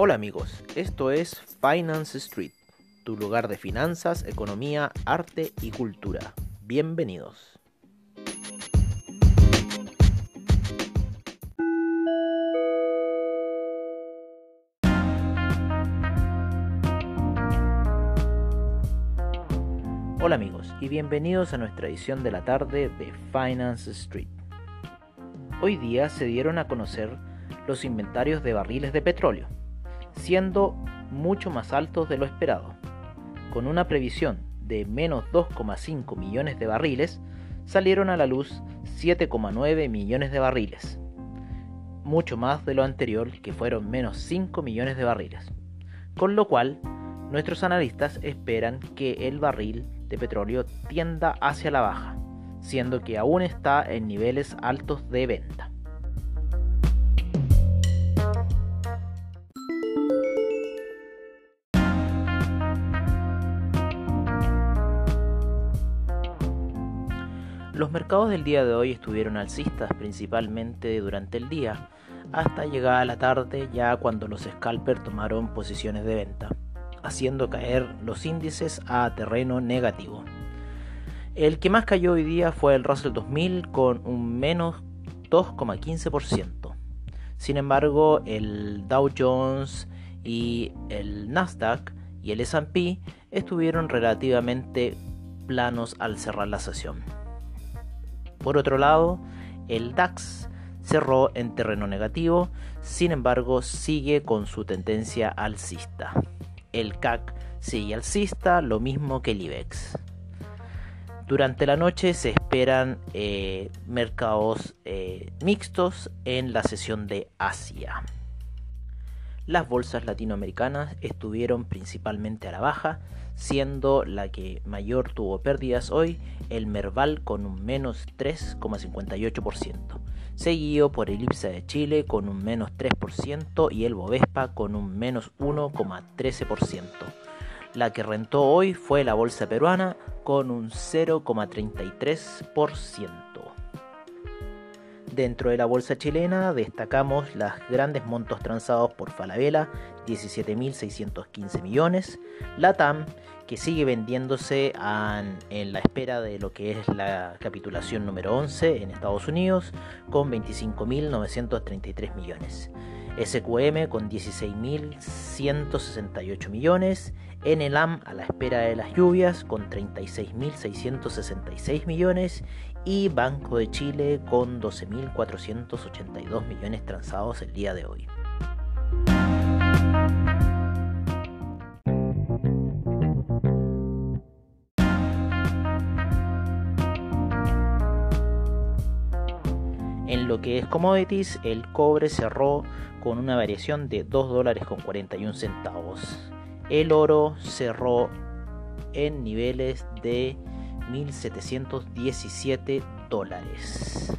Hola amigos, esto es Finance Street, tu lugar de finanzas, economía, arte y cultura. Bienvenidos. Hola amigos y bienvenidos a nuestra edición de la tarde de Finance Street. Hoy día se dieron a conocer los inventarios de barriles de petróleo siendo mucho más altos de lo esperado. Con una previsión de menos 2,5 millones de barriles, salieron a la luz 7,9 millones de barriles, mucho más de lo anterior que fueron menos 5 millones de barriles. Con lo cual, nuestros analistas esperan que el barril de petróleo tienda hacia la baja, siendo que aún está en niveles altos de venta. Los mercados del día de hoy estuvieron alcistas principalmente durante el día, hasta llegar a la tarde ya cuando los scalpers tomaron posiciones de venta, haciendo caer los índices a terreno negativo. El que más cayó hoy día fue el Russell 2000 con un menos 2,15%. Sin embargo, el Dow Jones y el Nasdaq y el S&P estuvieron relativamente planos al cerrar la sesión. Por otro lado, el DAX cerró en terreno negativo, sin embargo sigue con su tendencia alcista. El CAC sigue alcista, lo mismo que el IBEX. Durante la noche se esperan eh, mercados eh, mixtos en la sesión de Asia. Las bolsas latinoamericanas estuvieron principalmente a la baja, siendo la que mayor tuvo pérdidas hoy el Merval con un menos 3,58%, seguido por el IPSA de Chile con un menos 3% y el Bovespa con un menos 1,13%. La que rentó hoy fue la bolsa peruana con un 0,33%. Dentro de la bolsa chilena destacamos los grandes montos transados por Falabella, 17.615 millones, la TAM, que sigue vendiéndose en la espera de lo que es la capitulación número 11 en Estados Unidos, con 25.933 millones. SQM con 16.168 millones, NLAM a la espera de las lluvias con 36.666 millones y Banco de Chile con 12.482 millones transados el día de hoy. En lo que es commodities, el cobre cerró con una variación de 2 dólares con 41 centavos. El oro cerró en niveles de 1.717 dólares.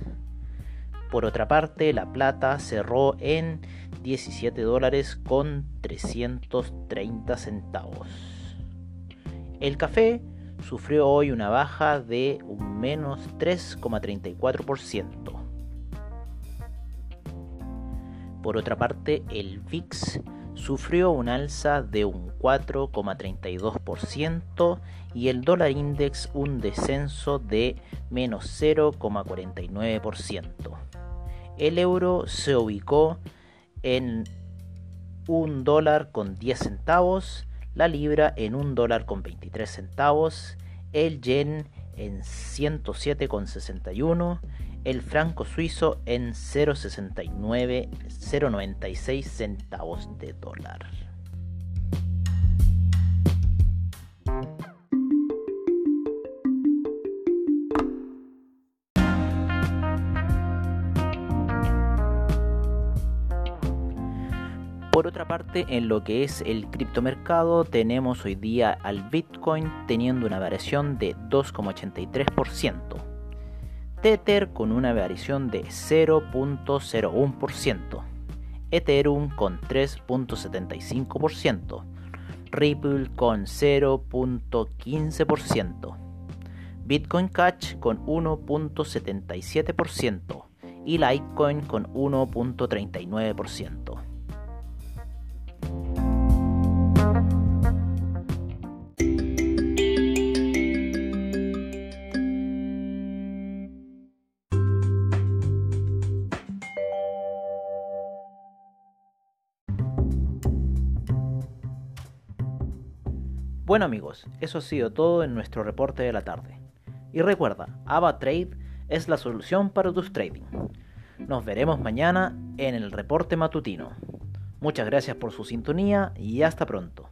Por otra parte, la plata cerró en 17 dólares con 330 centavos. El café sufrió hoy una baja de un menos 3,34%. Por otra parte, el VIX sufrió un alza de un 4,32% y el dólar index un descenso de menos 0,49%. El euro se ubicó en un dólar con 10 centavos, la libra en un dólar con 23 centavos, el yen en 107,61 el franco suizo en 0,69, 0,96 centavos de dólar. Por otra parte, en lo que es el criptomercado, tenemos hoy día al Bitcoin teniendo una variación de 2,83%. Tether con una variación de 0.01%, Ethereum con 3.75%, Ripple con 0.15%, Bitcoin Cash con 1.77% y Litecoin con 1.39%. Bueno amigos, eso ha sido todo en nuestro reporte de la tarde. Y recuerda, AvaTrade es la solución para tus trading. Nos veremos mañana en el reporte matutino. Muchas gracias por su sintonía y hasta pronto.